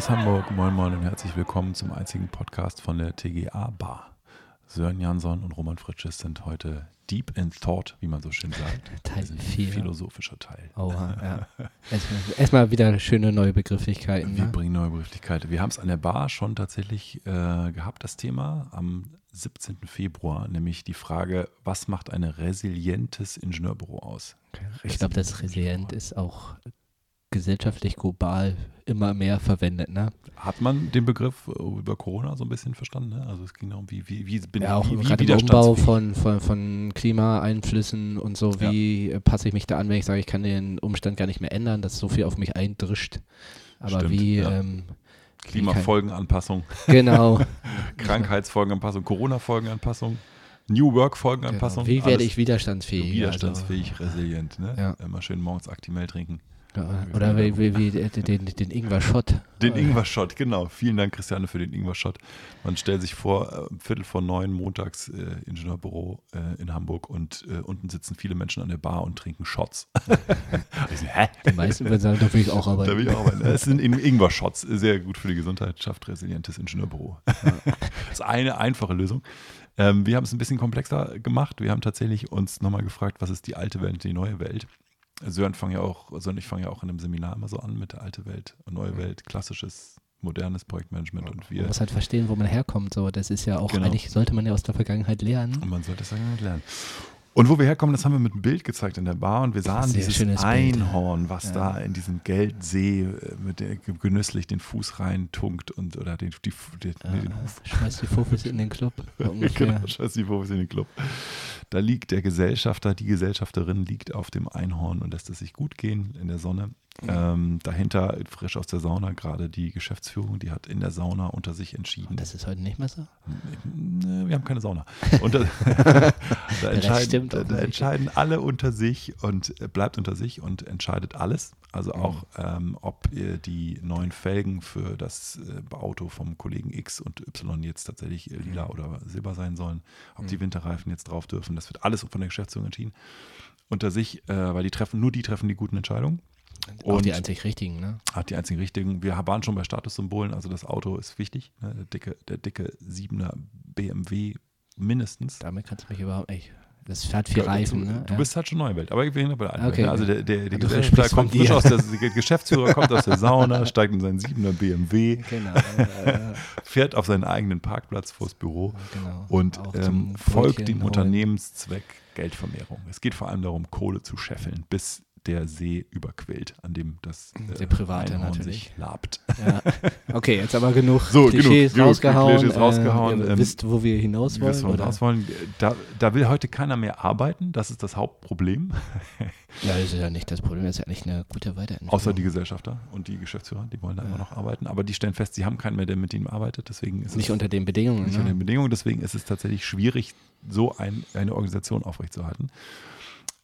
Aus Hamburg, moin Moin und herzlich willkommen zum einzigen Podcast von der TGA Bar. Sören Jansson und Roman Fritsches sind heute deep in thought, wie man so schön sagt. Teil Das ist ein 4. philosophischer Teil. Oha, ja. Erstmal, erstmal wieder schöne neue Begrifflichkeiten. Wir Ne? bringen neue Begrifflichkeiten. Wir haben es an der Bar schon tatsächlich äh, gehabt, das Thema, am 17. Februar, nämlich die Frage, was macht ein resilientes Ingenieurbüro aus? Ich glaube, das Resilient ist auch gesellschaftlich global immer mehr verwendet. Ne? Hat man den Begriff äh, über Corona so ein bisschen verstanden? Ne? Also es ging darum, wie, wie, wie bin Ja, auch wie, wie gerade im Umbau von, von, von Klimaeinflüssen und so. Ja. Wie äh, passe ich mich da an, wenn ich sage, ich kann den Umstand gar nicht mehr ändern, dass so viel auf mich eindrischt. Aber Stimmt, wie, ja. ähm, Klimafolgenanpassung, genau, Krankheitsfolgenanpassung, Corona-Folgenanpassung, New Work-Folgenanpassung. genau. wie werde ich widerstandsfähig? widerstandsfähig, resilient? Ne? Ja. Immer schön morgens Actimel trinken. Ja, oder wie, wie, wie den, den, den Ingwer-Shot. Den Äh, Ingwer-Shot, genau. Vielen Dank, Christiane, für den Ingwer-Shot. Man stellt sich vor, äh, Viertel vor neun montags äh, Ingenieurbüro äh, in Hamburg und äh, unten sitzen viele Menschen an der Bar und trinken Shots. hä? Die meisten würden sagen, da will ich auch arbeiten. Da will ich auch arbeiten. Es sind In- Ingwer-Shots, sehr gut für die Gesundheit, schafft resilientes Ingenieurbüro. das ist eine einfache Lösung. Ähm, wir haben es ein bisschen komplexer gemacht. Wir haben tatsächlich uns nochmal gefragt, was ist die alte Welt und die neue Welt? Sören fangen ja auch, Sören und ich fangen ja auch in einem Seminar immer so an mit der alte Welt und neue Welt, klassisches, modernes Projektmanagement und wir Man muss halt verstehen, wo man herkommt. So, das ist ja auch, Genau. eigentlich sollte man ja aus der Vergangenheit lernen. Und man sollte es ja nicht lernen. Und wo wir herkommen, das haben wir mit einem Bild gezeigt in der Bar und wir sahen dieses. Einhorn, was Ja. da in diesem Geldsee äh, mit der genüsslich den Fuß reintunkt und oder den, die, den, nee, den Huf. schmeißt die Fofis in den Club. Genau, scheiß die Profis in den Club. Da liegt der Gesellschafter, die Gesellschafterin liegt auf dem Einhorn und lässt es sich gut gehen in der Sonne. Ähm, dahinter, frisch aus der Sauna, gerade die Geschäftsführung, die hat in der Sauna unter sich entschieden. Das ist heute nicht mehr so. Nee, wir haben keine Sauna. Und da, da, entscheiden, da, da entscheiden alle unter sich und äh, bleibt unter sich und entscheidet alles. Also Mhm. auch, ähm, ob die neuen Felgen für das äh, Auto vom Kollegen X und Y jetzt tatsächlich äh, lila Mhm. oder silber sein sollen, ob die Winterreifen jetzt drauf dürfen. Das wird alles von der Geschäftsführung entschieden. Unter sich, äh, weil die treffen, nur die treffen die guten Entscheidungen. Auch die Und- einzig richtigen, ne? Hat die einzigen richtigen. Wir waren schon bei Statussymbolen, also das Auto ist wichtig. Ne? Der, dicke, der dicke 7er BMW mindestens. Damit kannst du mich überhaupt nicht. Das fährt viel Reifen, du, ne? Du bist halt schon neue Welt, aber ich bin bei der alten Okay. Welt. Ne? Also der, der, der Gesellschafter kommt frisch aus der, der Geschäftsführer kommt aus der Sauna, steigt in seinen 7er BMW, Genau. äh, äh, fährt auf seinen eigenen Parkplatz vors Büro genau. und Auch ähm, folgt dem holen. Unternehmenszweck Geldvermehrung. Es geht vor allem darum, Kohle zu scheffeln, bis der See überquillt, an dem das äh, Der Private Einhorn natürlich. sich labt. Ja. Okay, jetzt aber genug So, Klischees genug, rausgehauen. Klischees rausgehauen. Äh, ihr Ähm, wisst, wo wir hinaus wollen? wir raus wollen. Da, da will heute keiner mehr arbeiten. Das ist das Hauptproblem. Ja, das ist ja nicht das Problem. Das ist ja eigentlich eine gute Weiterentwicklung. Außer die Gesellschafter und die Geschäftsführer, die wollen da immer noch arbeiten. Aber die stellen fest, sie haben keinen mehr, der mit ihnen arbeitet. Deswegen ist Nicht es unter den Bedingungen. nicht unter ne? den Bedingungen. Deswegen ist es tatsächlich schwierig, so ein, eine Organisation aufrechtzuerhalten.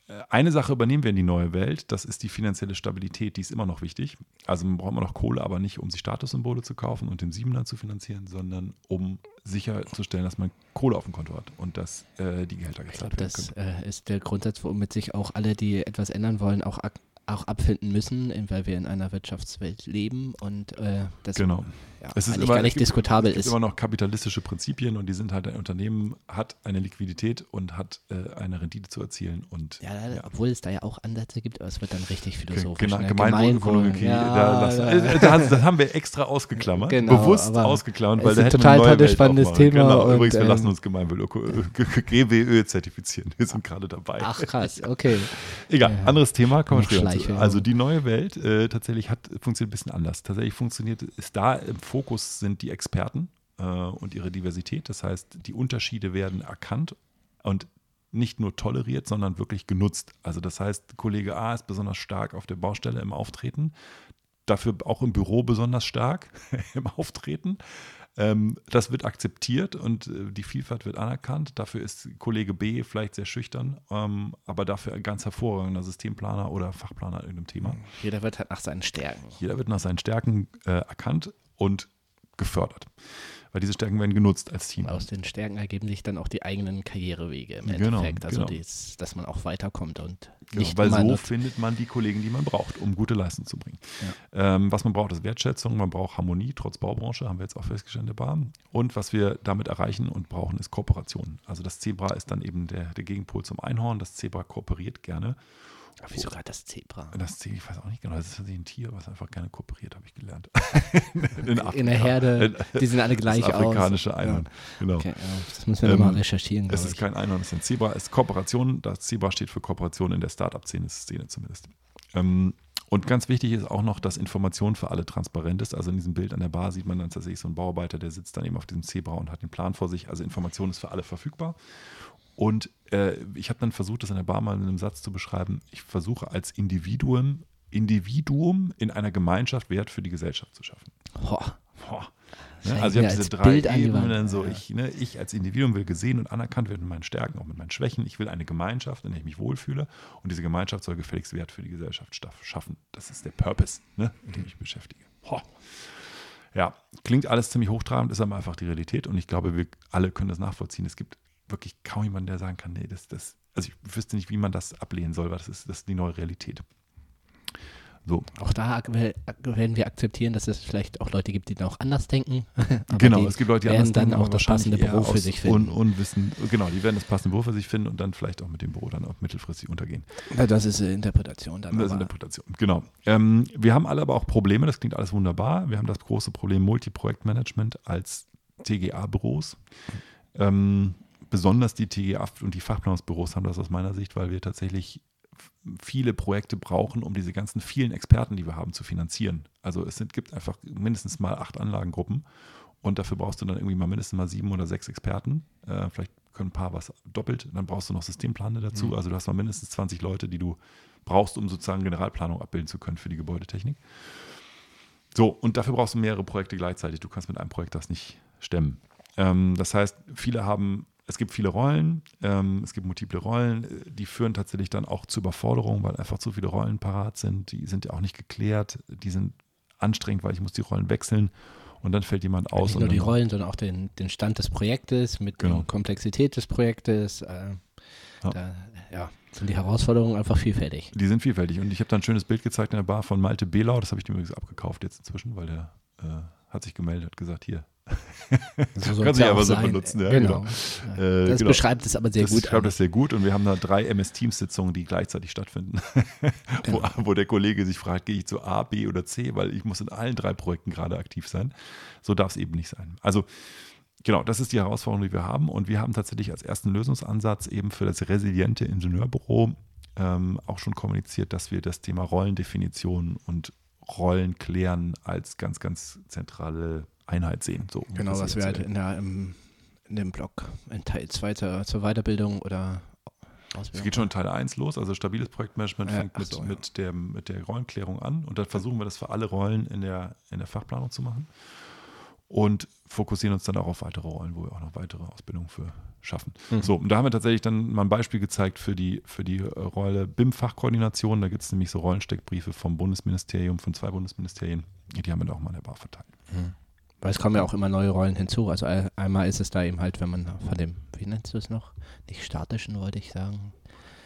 Äh, Eine Sache übernehmen wir in die neue Welt, das ist die finanzielle Stabilität, die ist immer noch wichtig. Also man braucht immer noch Kohle, aber nicht um sich Statussymbole zu kaufen und den Siebener zu finanzieren, sondern um sicherzustellen, dass man Kohle auf dem Konto hat und dass äh, die Gehälter Ich gezahlt werden das können. äh, ist der Grundsatz, womit sich auch alle, die etwas ändern wollen, auch, auch abfinden müssen, weil wir in einer Wirtschaftswelt leben und äh, das Genau. Ja, Es ist immer, nicht gibt, diskutabel es gibt ist. immer noch kapitalistische Prinzipien und die sind halt, ein Unternehmen hat eine Liquidität und hat äh, eine Rendite zu erzielen und Ja, ja. obwohl es da ja auch Ansätze gibt, aber es wird dann richtig philosophisch. Geme ne? Gemeinwohlökonomie, ja, da äh, das, das haben wir extra ausgeklammert, Genau, bewusst ausgeklammert, weil ist da ein hätte total eine neue tolles, Welt spannendes. Thema Genau, und, übrigens, wir ähm, lassen uns Gemeinwohl GWÖ zertifizieren. Wir sind gerade dabei. Ach krass, okay. Egal, anderes Thema, kommen wir später zu. Also die neue Welt äh, tatsächlich hat, funktioniert ein bisschen anders. Tatsächlich funktioniert, ist da im Fokus sind die Experten äh, und ihre Diversität. Das heißt, die Unterschiede werden erkannt und nicht nur toleriert, sondern wirklich genutzt. Also das heißt, Kollege A ist besonders stark auf der Baustelle im Auftreten, dafür auch im Büro besonders stark im Auftreten. Ähm, das wird akzeptiert und äh, die Vielfalt wird anerkannt. Dafür ist Kollege B vielleicht sehr schüchtern, ähm, aber dafür ein ganz hervorragender Systemplaner oder Fachplaner in irgendeinem Thema. Jeder wird halt nach seinen Stärken. Jeder wird nach seinen Stärken äh, erkannt und gefördert. weil diese Stärken werden genutzt als Team. Aus den Stärken ergeben sich dann auch die eigenen Karrierewege im Genau, Endeffekt. Also, genau. dies, dass man auch weiterkommt und Genau, nicht weil so findet man die Kollegen, die man braucht, um gute Leistung zu bringen. Ähm, was man braucht, ist Wertschätzung, man braucht Harmonie, trotz Baubranche, haben wir jetzt auch festgestellt in der Bar. Und was wir damit erreichen und brauchen, ist Kooperation. Also das Zebra ist dann eben der, der Gegenpol zum Einhorn. Das Zebra kooperiert gerne. Wieso gerade das Zebra? Das Zebra, ich weiß auch nicht genau, das ist tatsächlich ein Tier, was einfach gerne kooperiert, habe ich gelernt. In der Herde, die sehen alle gleich das aus. afrikanische Einhorn. Genau. Okay, ja, das müssen wir Ähm, nochmal recherchieren. Es ist ich. kein Einhorn, es ist ein Zebra, es ist Kooperation. Das Zebra steht für Kooperation in der Startup-Szene, Szene zumindest. Ähm, und ganz wichtig ist auch noch, dass Information für alle transparent ist. Also in diesem Bild an der Bar sieht man dann tatsächlich so einen Bauarbeiter, der sitzt dann eben auf diesem Zebra und hat den Plan vor sich. Also Information ist für alle verfügbar. Und äh, ich habe dann versucht, das in der Bar mal in einem Satz zu beschreiben. Ich versuche als Individuum, Individuum in einer Gemeinschaft Wert für die Gesellschaft zu schaffen. Boah, Boah. Ne? Also ich habe diese drei Bild. Ebenen. So Ja. ich, ne, ich als Individuum will gesehen und anerkannt werden mit meinen Stärken, auch mit meinen Schwächen. Ich will eine Gemeinschaft, in der ich mich wohlfühle. Und diese Gemeinschaft soll gefälligst Wert für die Gesellschaft schaffen. Das ist der Purpose, ne, in dem ich mich beschäftige. Boah. Ja, klingt alles ziemlich hochtrabend, ist aber einfach die Realität. Und ich glaube, wir alle können das nachvollziehen. Es gibt wirklich kaum jemanden, der sagen kann, nee, das, das, also ich wüsste nicht, wie man das ablehnen soll, weil das ist, das ist die neue Realität. So, auch da werden wir akzeptieren, dass es vielleicht auch Leute gibt, die noch anders denken. Genau, es gibt Leute, die werden anders dann denken, auch aber das wahrscheinlich passende Beruf für sich finden. Un Unwissen, genau, die werden das passende Beruf für sich finden und dann vielleicht auch mit dem Büro dann auch mittelfristig untergehen. Ja, das ist äh, Interpretation dann. Das ist Interpretation, genau. Ähm, wir haben alle aber auch Probleme, das klingt alles wunderbar. Wir haben das große Problem Multiprojektmanagement als TGA-Büros. Ähm, besonders die TGA und die Fachplanungsbüros haben das aus meiner Sicht, weil wir tatsächlich viele Projekte brauchen, um diese ganzen vielen Experten, die wir haben, zu finanzieren. Also es sind, gibt einfach mindestens mal acht Anlagengruppen und dafür brauchst du dann irgendwie mal mindestens mal sieben oder sechs Experten. Äh, vielleicht können ein paar was doppelt. Dann brauchst du noch Systemplaner dazu. Mhm. Also du hast mal mindestens 20 Leute, die du brauchst, um sozusagen Generalplanung abbilden zu können für die Gebäudetechnik. So, und dafür brauchst du mehrere Projekte gleichzeitig. Du kannst mit einem Projekt das nicht stemmen. Ähm, das heißt, viele haben, es gibt viele Rollen, ähm, es gibt multiple Rollen, äh, die führen tatsächlich dann auch zu Überforderungen, weil einfach zu viele Rollen parat sind. Die sind ja auch nicht geklärt, die sind anstrengend, weil ich muss die Rollen wechseln und dann fällt jemand aus. Nicht nur die Rollen, sondern auch den, den Stand des Projektes mit Genau. der Komplexität des Projektes. Äh, Ja. Da ja, sind die Herausforderungen einfach vielfältig. Die sind vielfältig. Und ich habe da ein schönes Bild gezeigt in der Bar von Malte Belau. Das habe ich dem übrigens abgekauft jetzt inzwischen, weil der äh, hat sich gemeldet, hat gesagt, hier. So Kann sich ja aber so benutzen, ja, genau. genau. Äh, das genau. beschreibt es aber sehr das, gut. Ich glaube, das ist sehr gut. Und wir haben da drei MS-Teams-Sitzungen, die gleichzeitig stattfinden, Genau. wo, wo der Kollege sich fragt, gehe ich zu A, B oder C, weil ich muss in allen drei Projekten gerade aktiv sein. So darf es eben nicht sein. Also genau, das ist die Herausforderung, die wir haben. Und wir haben tatsächlich als ersten Lösungsansatz eben für das resiliente Ingenieurbüro ähm, auch schon kommuniziert, dass wir das Thema Rollendefinition und Rollen klären als ganz, ganz zentrale Einheit sehen. So, Genau, was wir halt in, der, im, in dem Blog in Teil 2 zur, zur Weiterbildung oder Es Ausbildung. geht schon in Teil 1 los, also stabiles Projektmanagement fängt mit, so, ja. mit, der, mit der Rollenklärung an und dann versuchen wir das für alle Rollen in der, in der Fachplanung zu machen und fokussieren uns dann auch auf weitere Rollen, wo wir auch noch weitere Ausbildungen für schaffen. Mhm. So, und da haben wir tatsächlich dann mal ein Beispiel gezeigt für die, für die äh, Rolle BIM-Fachkoordination. Da gibt es nämlich so Rollensteckbriefe vom Bundesministerium, von zwei Bundesministerien. Die haben wir da auch mal in der Bar verteilt. Mhm. Weil es kommen ja auch immer neue Rollen hinzu. Also ein- einmal ist es da eben halt, wenn man von dem, wie nennst du es noch? Nicht statischen, wollte ich sagen.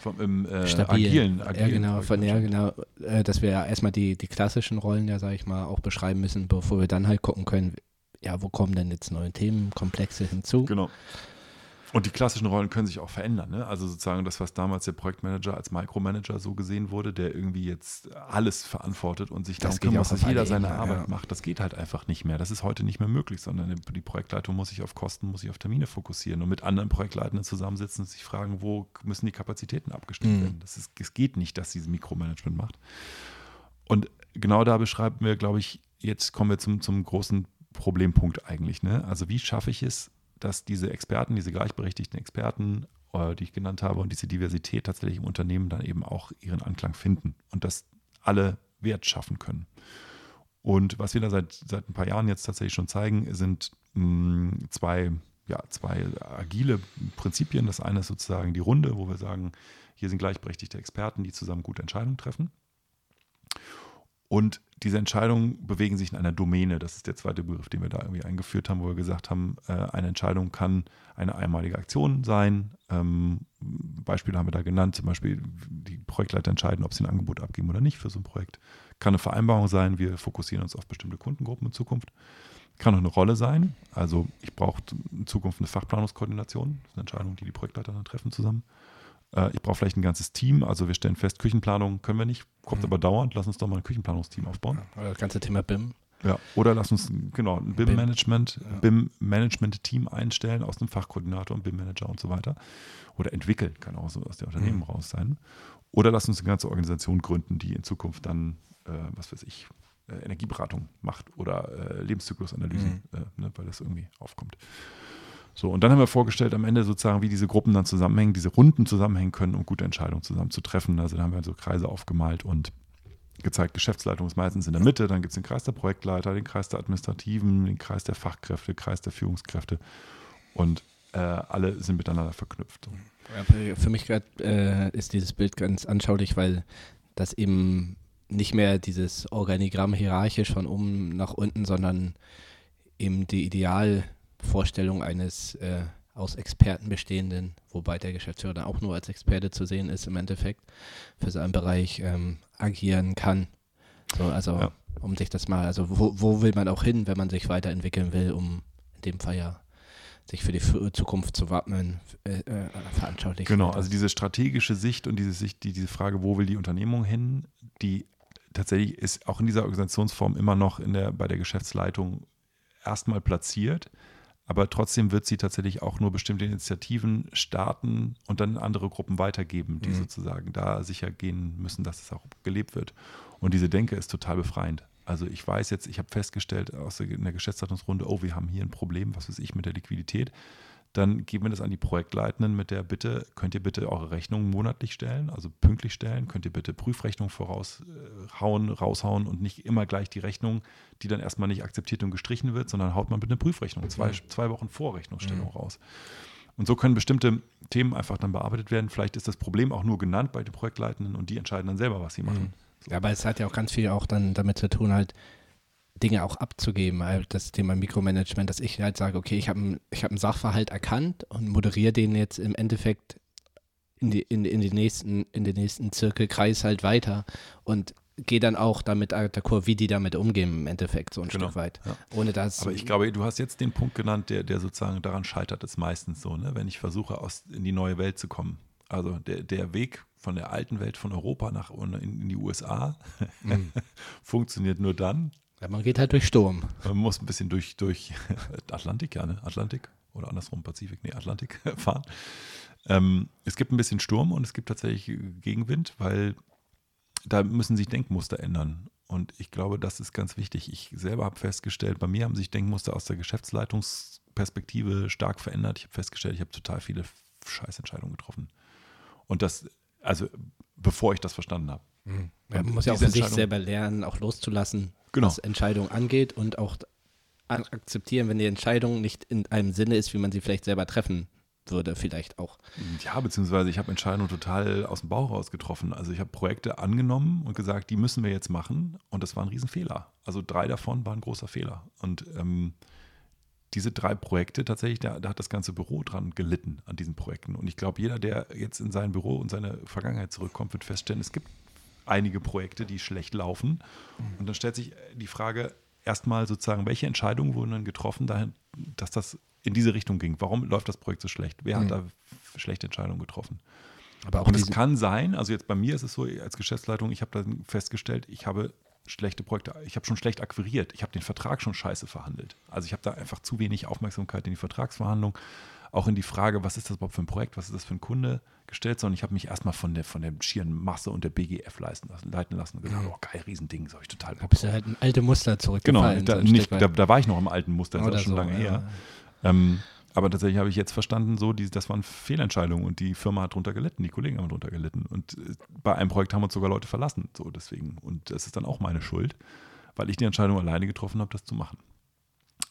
Vom, Im äh, agilen, agilen ja, genau, von, ja, genau, äh, dass wir ja erstmal die, die klassischen Rollen ja, sag ich mal, auch beschreiben müssen, bevor wir dann halt gucken können, ja, wo kommen denn jetzt neue Themenkomplexe hinzu? Genau. Und die klassischen Rollen können sich auch verändern. Ne? Also sozusagen das, was damals der Projektmanager als Micromanager so gesehen wurde, der irgendwie jetzt alles verantwortet und sich Das darum kümmert, dass jeder seine Arbeit ja. macht. Das geht halt einfach nicht mehr. Das ist heute nicht mehr möglich, sondern die- Projektleitung muss sich auf Kosten, muss sich auf Termine fokussieren und mit anderen Projektleitenden zusammensitzen und sich fragen, wo müssen die Kapazitäten abgestimmt Mhm. werden. Das ist, es geht nicht, dass dieses Mikromanagement macht. Und genau da beschreiben wir, glaube ich, jetzt kommen wir zum, zum großen Problempunkt eigentlich. Ne? Also wie schaffe ich es, dass diese Experten, diese gleichberechtigten Experten, äh, die ich genannt habe, und diese Diversität tatsächlich im Unternehmen dann eben auch ihren Anklang finden und dass alle Wert schaffen können. Und was wir da seit, seit ein paar Jahren jetzt tatsächlich schon zeigen, sind mh, zwei, ja, zwei agile Prinzipien. Das eine ist sozusagen die Runde, wo wir sagen, hier sind gleichberechtigte Experten, die zusammen gute Entscheidungen treffen. Und diese Entscheidungen bewegen sich in einer Domäne. Das ist der zweite Begriff, den wir da irgendwie eingeführt haben, wo wir gesagt haben, äh, eine Entscheidung kann eine einmalige Aktion sein. Ähm, Beispiele haben wir da genannt, zum Beispiel die Projektleiter entscheiden, ob sie ein Angebot abgeben oder nicht für so ein Projekt. Kann eine Vereinbarung sein, wir fokussieren uns auf bestimmte Kundengruppen in Zukunft. Kann auch eine Rolle sein, also ich brauche in Zukunft eine Fachplanungskoordination. Das ist eine Entscheidung, die die Projektleiter dann treffen zusammen. Äh, ich brauche vielleicht ein ganzes Team. Also wir stellen fest, Küchenplanung können wir nicht, kommt mhm. aber dauernd. Lass uns doch mal ein Küchenplanungsteam aufbauen. Oder das ganze Thema BIM. Ja, oder lass uns genau ein BIM-Management, ja. BIM-Management-Team einstellen aus einem Fachkoordinator und BIM-Manager und so weiter. Oder entwickeln, kann auch so aus der Unternehmen mhm. raus sein. Oder lass uns eine ganze Organisation gründen, die in Zukunft dann, äh, was weiß ich, äh, Energieberatung macht oder äh, Lebenszyklusanalysen, mhm. Äh, ne, weil das irgendwie aufkommt. So, und dann haben wir vorgestellt am Ende sozusagen, wie diese Gruppen dann zusammenhängen, diese Runden zusammenhängen können, um gute Entscheidungen zusammen zu treffen. Also da haben wir so Kreise aufgemalt und gezeigt, Geschäftsleitung ist meistens in der Mitte, dann gibt es den Kreis der Projektleiter, den Kreis der Administrativen, den Kreis der Fachkräfte, den Kreis der Führungskräfte und äh, alle sind miteinander verknüpft. Für mich grad, äh, ist dieses Bild ganz anschaulich, weil das eben nicht mehr dieses Organigramm hierarchisch von oben nach unten, sondern eben die Ideal- Vorstellung eines äh, aus Experten bestehenden, wobei der Geschäftsführer dann auch nur als Experte zu sehen ist im Endeffekt, für seinen Bereich ähm, agieren kann. So, also ja. um sich das mal, also wo, wo will man auch hin, wenn man sich weiterentwickeln will, um in dem Fall ja sich für die Zukunft zu wappnen, äh, äh, veranschaulich. Genau, also diese strategische Sicht und diese Sicht, die, diese Frage, wo will die Unternehmung hin, die tatsächlich ist auch in dieser Organisationsform immer noch in der, bei der Geschäftsleitung erstmal platziert aber trotzdem wird sie tatsächlich auch nur bestimmte Initiativen starten und dann andere Gruppen weitergeben, die mhm. sozusagen da sicher gehen müssen, dass es auch gelebt wird. Und diese Denke ist total befreiend. Also ich weiß jetzt, ich habe festgestellt aus der, in der Geschäftsleitungsrunde, oh, wir haben hier ein Problem, was weiß ich, mit der Liquidität dann geben wir das an die Projektleitenden mit der Bitte, könnt ihr bitte eure Rechnungen monatlich stellen, also pünktlich stellen, könnt ihr bitte Prüfrechnungen voraushauen, äh, raushauen und nicht immer gleich die Rechnung, die dann erstmal nicht akzeptiert und gestrichen wird, sondern haut man bitte eine Prüfrechnung, zwei, mhm. zwei Wochen vor Rechnungsstellung mhm. raus. Und so können bestimmte Themen einfach dann bearbeitet werden. Vielleicht ist das Problem auch nur genannt bei den Projektleitenden und die entscheiden dann selber, was sie machen. Mhm. So. Ja, aber es hat ja auch ganz viel auch dann damit zu tun, halt, Dinge auch abzugeben. Das Thema Mikromanagement, dass ich halt sage, okay, ich habe ich hab einen Sachverhalt erkannt und moderiere den jetzt im Endeffekt in, die, in, in, die nächsten, in den nächsten Zirkelkreis halt weiter und gehe dann auch damit d'accord, wie die damit umgehen im Endeffekt so ein genau, Stück weit. Ja. Ohne das. Aber ich glaube, du hast jetzt den Punkt genannt, der, der sozusagen daran scheitert, ist meistens so, ne? wenn ich versuche, aus, in die neue Welt zu kommen. Also der, der Weg von der alten Welt von Europa nach in, in die USA mhm. funktioniert nur dann, ja, man geht halt durch Sturm. Man muss ein bisschen durch, durch Atlantik, ja, ne? Atlantik oder andersrum Pazifik, nee, Atlantik fahren. Ähm, es gibt ein bisschen Sturm und es gibt tatsächlich Gegenwind, weil da müssen sich Denkmuster ändern. Und ich glaube, das ist ganz wichtig. Ich selber habe festgestellt, bei mir haben sich Denkmuster aus der Geschäftsleitungsperspektive stark verändert. Ich habe festgestellt, ich habe total viele Scheißentscheidungen getroffen. Und das, also bevor ich das verstanden habe. Mhm. man muss ja auch für sich selber lernen, auch loszulassen, genau. was Entscheidungen angeht und auch akzeptieren, wenn die Entscheidung nicht in einem Sinne ist, wie man sie vielleicht selber treffen würde, vielleicht auch. Ja, beziehungsweise ich habe Entscheidungen total aus dem Bauch raus getroffen. Also ich habe Projekte angenommen und gesagt, die müssen wir jetzt machen und das war ein Riesenfehler. Also drei davon waren ein großer Fehler. Und ähm, diese drei Projekte tatsächlich, da, da, hat das ganze Büro dran gelitten an diesen Projekten. Und ich glaube, jeder, der jetzt in sein Büro und seine Vergangenheit zurückkommt, wird feststellen, es gibt einige Projekte, die schlecht laufen. Und dann stellt sich die Frage erstmal sozusagen, welche Entscheidungen wurden dann getroffen, dahin, dass das in diese Richtung ging? Warum läuft das Projekt so schlecht? Wer mhm. hat da schlechte Entscheidungen getroffen? Aber auch und es kann sein, also jetzt bei mir ist es so, als Geschäftsleitung, ich habe dann festgestellt, ich habe schlechte Projekte, ich habe schon schlecht akquiriert, ich habe den Vertrag schon scheiße verhandelt. Also ich habe da einfach zu wenig Aufmerksamkeit in die Vertragsverhandlung auch in die Frage, was ist das überhaupt für ein Projekt, was ist das für ein Kunde gestellt, sondern ich habe mich erstmal von der, von der schieren Masse und der BGF leisten lassen, leiten lassen und gesagt, mhm. oh geil, Riesending, so ich total. Da bist du halt ein alte Muster zurückgefallen. Genau, da, so nicht, da, da, war ich noch im alten Muster, das ist schon so, lange ja. her. Ähm, aber tatsächlich habe ich jetzt verstanden, so, die, das waren Fehlentscheidungen und die Firma hat drunter gelitten, die Kollegen haben drunter gelitten. Und äh, bei einem Projekt haben uns sogar Leute verlassen, so deswegen. Und das ist dann auch meine Schuld, weil ich die Entscheidung alleine getroffen habe, das zu machen.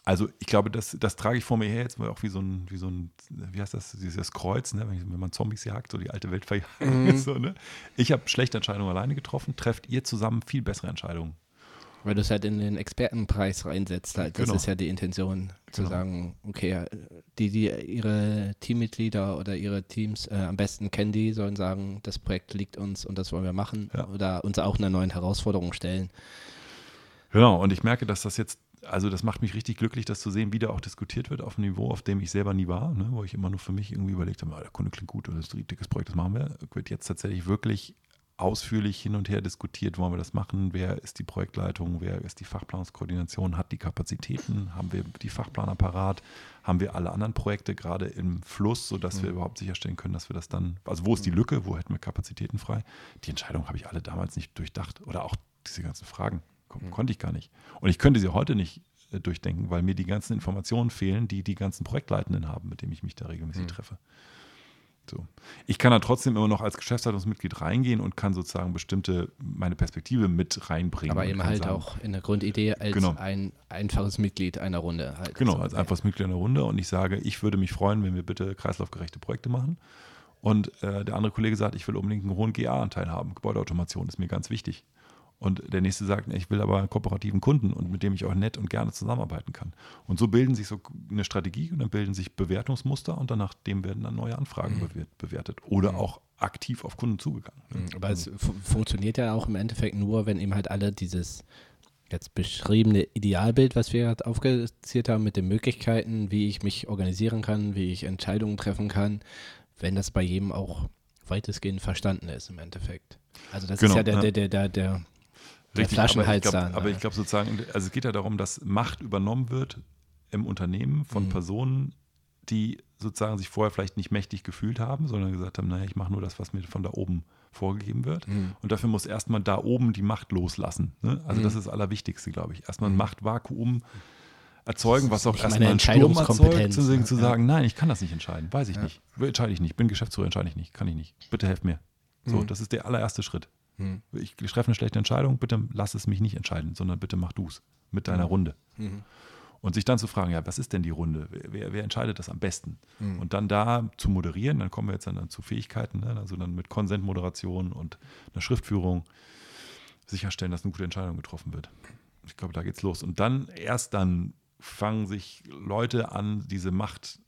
Also ich glaube, das, das trage ich vor mir her jetzt mal auch wie so ein, wie so ein, wie heißt das, dieses Kreuz, ne? wenn, man Zombies jagt, so die alte Welt verjagt. Mhm. So, ne? Ich habe schlechte Entscheidungen alleine getroffen, trefft ihr zusammen viel bessere Entscheidungen. Weil du es halt in den Expertenpreis reinsetzt. Halt. Das Genau. ist ja die Intention, zu Genau. sagen, okay, die, die ihre Teammitglieder oder ihre Teams äh, am besten kennen, die sollen sagen, das Projekt liegt uns und das wollen wir machen. Ja. Oder uns auch einer neuen Herausforderung stellen. Genau, und ich merke, dass das jetzt, also das macht mich richtig glücklich, das zu sehen, wie da auch diskutiert wird auf einem Niveau, auf dem ich selber nie war, ne, wo ich immer nur für mich irgendwie überlegt habe, ah, der Kunde klingt gut, das ist ein dickes Projekt, das machen wir. Wird jetzt tatsächlich wirklich ausführlich hin und her diskutiert, wollen wir das machen, wer ist die Projektleitung, wer ist die Fachplanungskoordination, hat die Kapazitäten, haben wir die Fachplaner parat, haben wir alle anderen Projekte gerade im Fluss, sodass wir überhaupt sicherstellen können, dass wir das dann, also wo ist die Lücke, wo hätten wir Kapazitäten frei? Die Entscheidung habe ich alle damals nicht durchdacht. Oder auch diese ganzen Fragen kon konnte ich gar nicht. Und ich könnte sie heute nicht äh, durchdenken, weil mir die ganzen Informationen fehlen, die die ganzen Projektleitenden haben, mit denen ich mich da regelmäßig treffe. So. Ich kann da trotzdem immer noch als Geschäftsleitungsmitglied reingehen und kann sozusagen bestimmte, meine Perspektive mit reinbringen. Aber eben halt sagen, auch in der Grundidee als Genau. ein einfaches Mitglied einer Runde. Halt. Genau, So, als einfaches Mitglied in der Runde und ich sage, ich würde mich freuen, wenn wir bitte kreislaufgerechte Projekte machen. Und äh, der andere Kollege sagt, ich will unbedingt einen hohen GA-Anteil haben. Gebäudeautomation ist mir ganz wichtig. Und der nächste sagt, ich will aber einen kooperativen Kunden und mit dem ich auch nett und gerne zusammenarbeiten kann. Und so bilden sich so eine Strategie und dann bilden sich Bewertungsmuster und danach dem werden dann neue Anfragen bewert- bewertet oder auch aktiv auf Kunden zugegangen. ne? Aber es fu funktioniert ja auch im Endeffekt nur, wenn eben halt alle dieses jetzt beschriebene Idealbild, was wir gerade aufgezählt haben, mit den Möglichkeiten, wie ich mich organisieren kann, wie ich Entscheidungen treffen kann, wenn das bei jedem auch weitestgehend verstanden ist im Endeffekt. Also das Genau, ist ja der, ja. der, der, der, der, der Richtig, Flaschenhals aber ich dann. glaub, glaube sozusagen, also es geht ja darum, dass Macht übernommen wird im Unternehmen von Mhm. Personen, die sozusagen sich vorher vielleicht nicht mächtig gefühlt haben, sondern gesagt haben, naja, ich mache nur das, was mir von da oben vorgegeben wird. Mhm. Und dafür muss erstmal da oben die Macht loslassen. Ne? Also Mhm. das ist das Allerwichtigste, glaube ich. Erstmal ein Machtvakuum erzeugen, was auch erstmal einen Sturm erzeugt, zu, sagen- ne? zu Ja. sagen, nein, ich kann das nicht entscheiden, weiß ich nicht. Entscheide ich nicht, bin Geschäftsführer, entscheide ich nicht, kann ich nicht. Bitte helft mir. So, Mhm. das ist der allererste Schritt. Mhm. Ich treffe eine schlechte Entscheidung, bitte lass es mich nicht entscheiden, sondern bitte mach du es mit deiner Runde. Mhm. Und sich dann zu fragen, ja, was ist denn die Runde? Wer, wer, wer entscheidet das am besten? Mhm. Und dann da zu moderieren, dann kommen wir jetzt dann, dann zu Fähigkeiten, ne? also dann mit Konsentmoderation und einer Schriftführung sicherstellen, dass eine gute Entscheidung getroffen wird. Ich glaube, da geht's los. Und dann, erst dann fangen sich Leute an, diese Macht,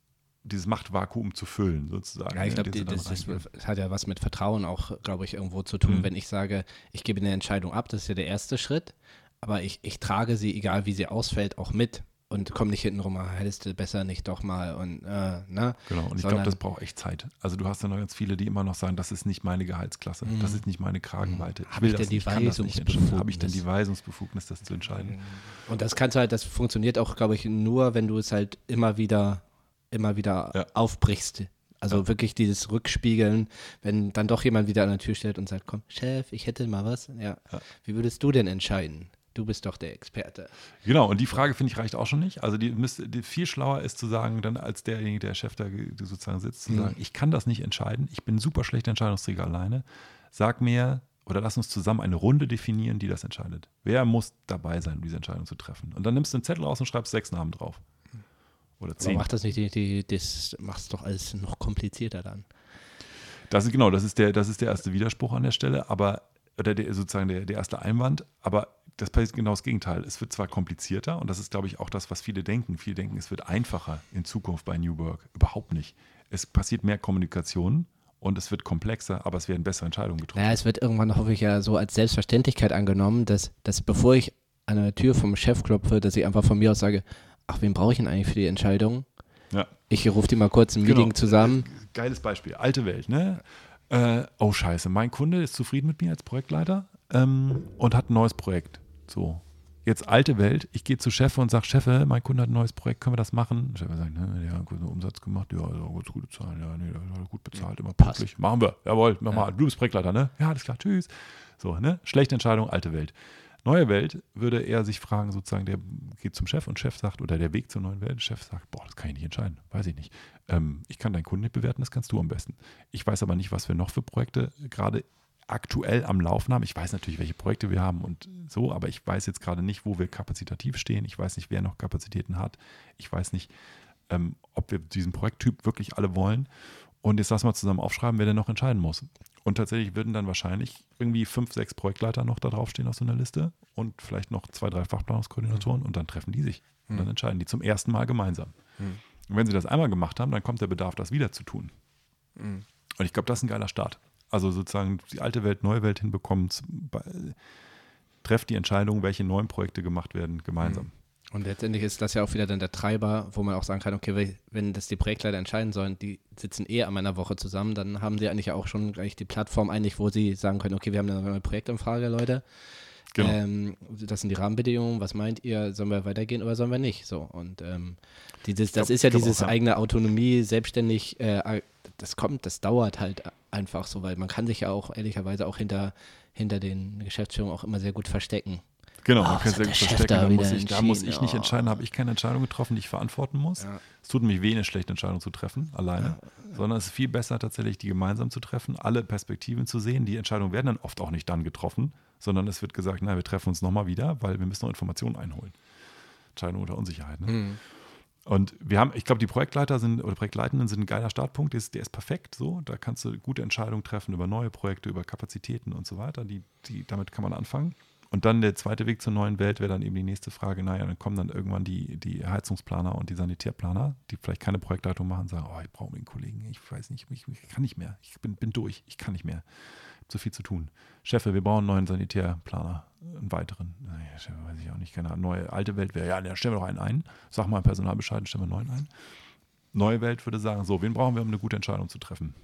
dieses Machtvakuum zu füllen, sozusagen. Ja, ich ne, glaube, das, reingehen. das hat ja was mit Vertrauen auch, glaube ich, irgendwo zu tun. Mhm. Wenn ich sage, ich gebe eine Entscheidung ab, das ist ja der erste Schritt, aber ich, ich trage sie, egal wie sie ausfällt, auch mit und komme nicht hinten rum, ah, hättest du besser nicht doch mal und äh, ne? Genau, und ich glaube, das braucht echt Zeit. Also du hast ja noch ganz viele, die immer noch sagen, das ist nicht meine Gehaltsklasse, das ist nicht meine Kragenweite. Hab ich denn die das nicht entscheiden. Habe ich denn die Weisungsbefugnis? Weisungsbefugnis, das zu entscheiden? Und das kannst du halt, das funktioniert auch, glaube ich, nur, wenn du es halt immer wieder, immer wieder Ja. aufbrichst. Also Ja. wirklich dieses Rückspiegeln, wenn dann doch jemand wieder an der Tür steht und sagt, komm, Chef, ich hätte mal was. Ja. Ja. Wie würdest du denn entscheiden? Du bist doch der Experte. Genau, und die Frage finde ich reicht auch schon nicht. Also die, müsste, die viel schlauer ist zu sagen, dann als derjenige, der Chef da ge- sozusagen sitzt, zu Mhm. sagen, ich kann das nicht entscheiden, ich bin super schlechter Entscheidungsträger alleine. Sag mir oder lass uns zusammen eine Runde definieren, die das entscheidet. Wer muss dabei sein, um diese Entscheidung zu treffen? Und dann nimmst du einen Zettel raus und schreibst sechs Namen drauf. Oder Aber zehn. macht das nicht, die, die, das macht doch alles noch komplizierter dann. Das ist genau, das ist der, das ist der erste Widerspruch an der Stelle, aber oder der, sozusagen der, der erste Einwand, aber das passiert genau das Gegenteil. Es wird zwar komplizierter und das ist, glaube ich, auch das, was viele denken. Viele denken, es wird einfacher in Zukunft bei New Work. Überhaupt nicht. Es passiert mehr Kommunikation und es wird komplexer, aber es werden bessere Entscheidungen getroffen. Naja, es wird irgendwann, hoffe ich, ja so als Selbstverständlichkeit angenommen, dass, dass bevor ich an der Tür vom Chef klopfe, dass ich einfach von mir aus sage, ach, wen brauche ich denn eigentlich für die Entscheidung? Ja. Ich rufe die mal kurz ein Meeting Genau. zusammen. Geiles Beispiel. Alte Welt, ne? Äh, oh, scheiße, mein Kunde ist zufrieden mit mir als Projektleiter ähm, und hat ein neues Projekt. So. Jetzt alte Welt, ich gehe zu Chef und sage, Cheffe, mein Kunde hat ein neues Projekt, können wir das machen? Chef sagt, ne, ja, guten Umsatz gemacht, ja, also gute Zahlen, ja, nee, gut bezahlt, immer pünktlich. Machen wir, jawohl, mach Ja. mal, du bist Projektleiter, ne? Ja, alles klar, tschüss. So, ne? Schlechte Entscheidung, alte Welt. Neue Welt würde er sich fragen, sozusagen, der geht zum Chef und Chef sagt, oder der Weg zur neuen Welt, Chef sagt, boah, das kann ich nicht entscheiden, weiß ich nicht. Ähm, ich kann deinen Kunden nicht bewerten, das kannst du am besten. Ich weiß aber nicht, was wir noch für Projekte gerade aktuell am Laufen haben. Ich weiß natürlich, welche Projekte wir haben und so, aber ich weiß jetzt gerade nicht, wo wir kapazitativ stehen. Ich weiß nicht, wer noch Kapazitäten hat. Ich weiß nicht, ähm, ob wir diesen Projekttyp wirklich alle wollen. Und jetzt lass mal zusammen aufschreiben, wer denn noch entscheiden muss. Und tatsächlich würden dann wahrscheinlich irgendwie fünf, sechs Projektleiter noch da draufstehen auf so einer Liste und vielleicht noch zwei, drei Fachplanungskoordinatoren und dann treffen die sich. Und dann entscheiden die zum ersten Mal gemeinsam. Und wenn sie das einmal gemacht haben, dann kommt der Bedarf, das wieder zu tun. Und ich glaube, das ist ein geiler Start. Also sozusagen die alte Welt, neue Welt hinbekommen, trefft die Entscheidung, welche neuen Projekte gemacht werden, gemeinsam. Und letztendlich ist das ja auch wieder dann der Treiber, wo man auch sagen kann, okay, wenn das die Projektleiter entscheiden sollen, die sitzen eh an einer Woche zusammen, dann haben sie eigentlich auch schon gleich die Plattform eigentlich, wo sie sagen können, okay, wir haben eine neue Projektanfrage, Leute. Genau. Ähm, das sind die Rahmenbedingungen. Was meint ihr? Sollen wir weitergehen oder sollen wir nicht? So und ähm, dieses, das glaub- ist ja dieses auch, eigene Autonomie, selbstständig. Äh, das kommt, das dauert halt einfach so, weil man kann sich ja auch ehrlicherweise auch hinter hinter den Geschäftsführungen auch immer sehr gut verstecken. Genau, man kann sehr gut verstecken. da muss, ich, da muss ich nicht entscheiden, habe ich keine Entscheidung getroffen, die ich verantworten muss. Ja. Es tut nämlich weh, eine schlechte Entscheidung zu treffen, alleine. Sondern es ist viel besser, tatsächlich die gemeinsam zu treffen, alle Perspektiven zu sehen. Die Entscheidungen werden dann oft auch nicht dann getroffen, sondern es wird gesagt, na, wir treffen uns nochmal wieder, weil wir müssen noch Informationen einholen. Entscheidung unter Unsicherheit. Ne? Mhm. Und wir haben, ich glaube, die Projektleiter sind oder Projektleitenden sind ein geiler Startpunkt, der ist, der ist perfekt so. Da kannst du gute Entscheidungen treffen über neue Projekte, über Kapazitäten und so weiter. Die, die, damit kann man anfangen. Und dann der zweite Weg zur neuen Welt wäre dann eben die nächste Frage, naja, dann kommen dann irgendwann die, die Heizungsplaner und die Sanitärplaner, die vielleicht keine Projektleitung machen, sagen, oh, ich brauche einen Kollegen, ich weiß nicht, ich, ich kann nicht mehr, ich bin, bin durch, ich kann nicht mehr, ich habe zu viel zu tun. Chefe, wir brauchen einen neuen Sanitärplaner, einen weiteren. Naja, Chefe, weiß ich auch nicht, keine neue, alte Welt wäre, ja, dann stellen wir doch einen ein, sag mal Personalbescheid, stellen wir einen neuen ein. Neue Welt würde sagen, so, wen brauchen wir, um eine gute Entscheidung zu treffen?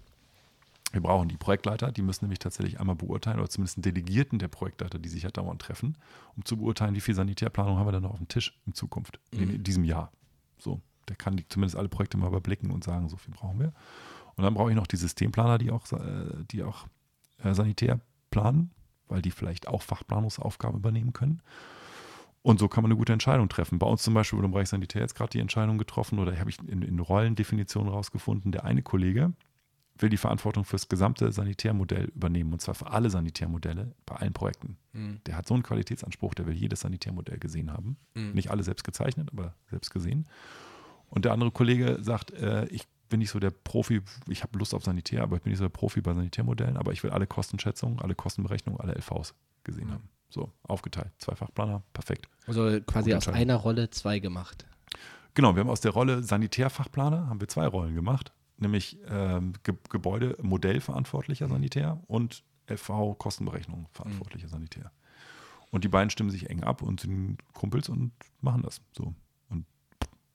Wir brauchen die Projektleiter, die müssen nämlich tatsächlich einmal beurteilen, oder zumindest einen Delegierten der Projektleiter, die sich ja dauernd treffen, um zu beurteilen, wie viel Sanitärplanung haben wir dann noch auf dem Tisch in Zukunft, in, in diesem Jahr. So, der kann die, zumindest alle Projekte mal überblicken und sagen, so viel brauchen wir. Und dann brauche ich noch die Systemplaner, die auch, äh, die auch äh, Sanitär planen, weil die vielleicht auch Fachplanungsaufgaben übernehmen können. Und so kann man eine gute Entscheidung treffen. Bei uns zum Beispiel wurde im Bereich Sanitär jetzt gerade die Entscheidung getroffen oder habe ich in, in Rollendefinitionen rausgefunden, der eine Kollege will die Verantwortung fürs gesamte Sanitärmodell übernehmen und zwar für alle Sanitärmodelle bei allen Projekten. Mhm. Der hat so einen Qualitätsanspruch, der will jedes Sanitärmodell gesehen haben. Mhm. Nicht alle selbst gezeichnet, aber selbst gesehen. Und der andere Kollege sagt, äh, ich bin nicht so der Profi, ich habe Lust auf Sanitär, aber ich bin nicht so der Profi bei Sanitärmodellen, aber ich will alle Kostenschätzungen, alle Kostenberechnungen, alle LVs gesehen Mhm. haben. So, aufgeteilt. Zwei Fachplaner, perfekt. Also quasi aus einer Rolle zwei gemacht. Genau, wir haben aus der Rolle Sanitärfachplaner, haben wir zwei Rollen gemacht, nämlich ähm, Ge Gebäude Modellverantwortlicher Sanitär und FV Kostenberechnung verantwortlicher Sanitär. Und die beiden stimmen sich eng ab und sind Kumpels und machen das so. Und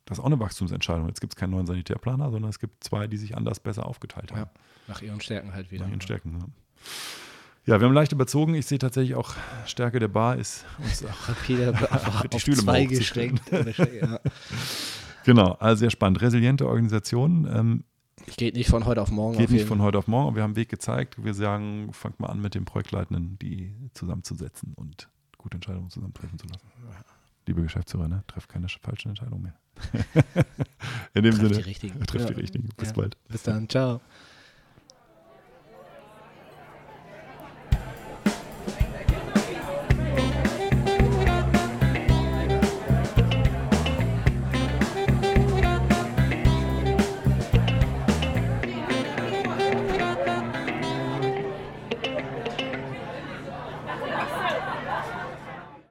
das ist auch eine Wachstumsentscheidung. Jetzt gibt es keinen neuen Sanitärplaner, sondern es gibt zwei, die sich anders besser aufgeteilt haben. Ja, nach ihren Stärken halt wieder. Nach ihren Stärken. Ja. ja, wir haben leicht überzogen. Ich sehe tatsächlich auch, Stärke der Bar ist uns auch Rapide auf, Die auf Stühle zwei ja. Genau, also sehr spannend. Resiliente Organisation. Ähm, Geht nicht von heute auf morgen. Geht auf nicht von heute auf morgen, wir haben einen Weg gezeigt. Wir sagen, fangt mal an mit den Projektleitenden, die zusammenzusetzen und gute Entscheidungen zusammen treffen zu lassen. Liebe Geschäftsführer, ne? trefft keine falschen Entscheidungen mehr. In dem Sinne, die richtigen. trefft die Ja. richtigen. Bis Ja. bald. Bis dann. Ciao.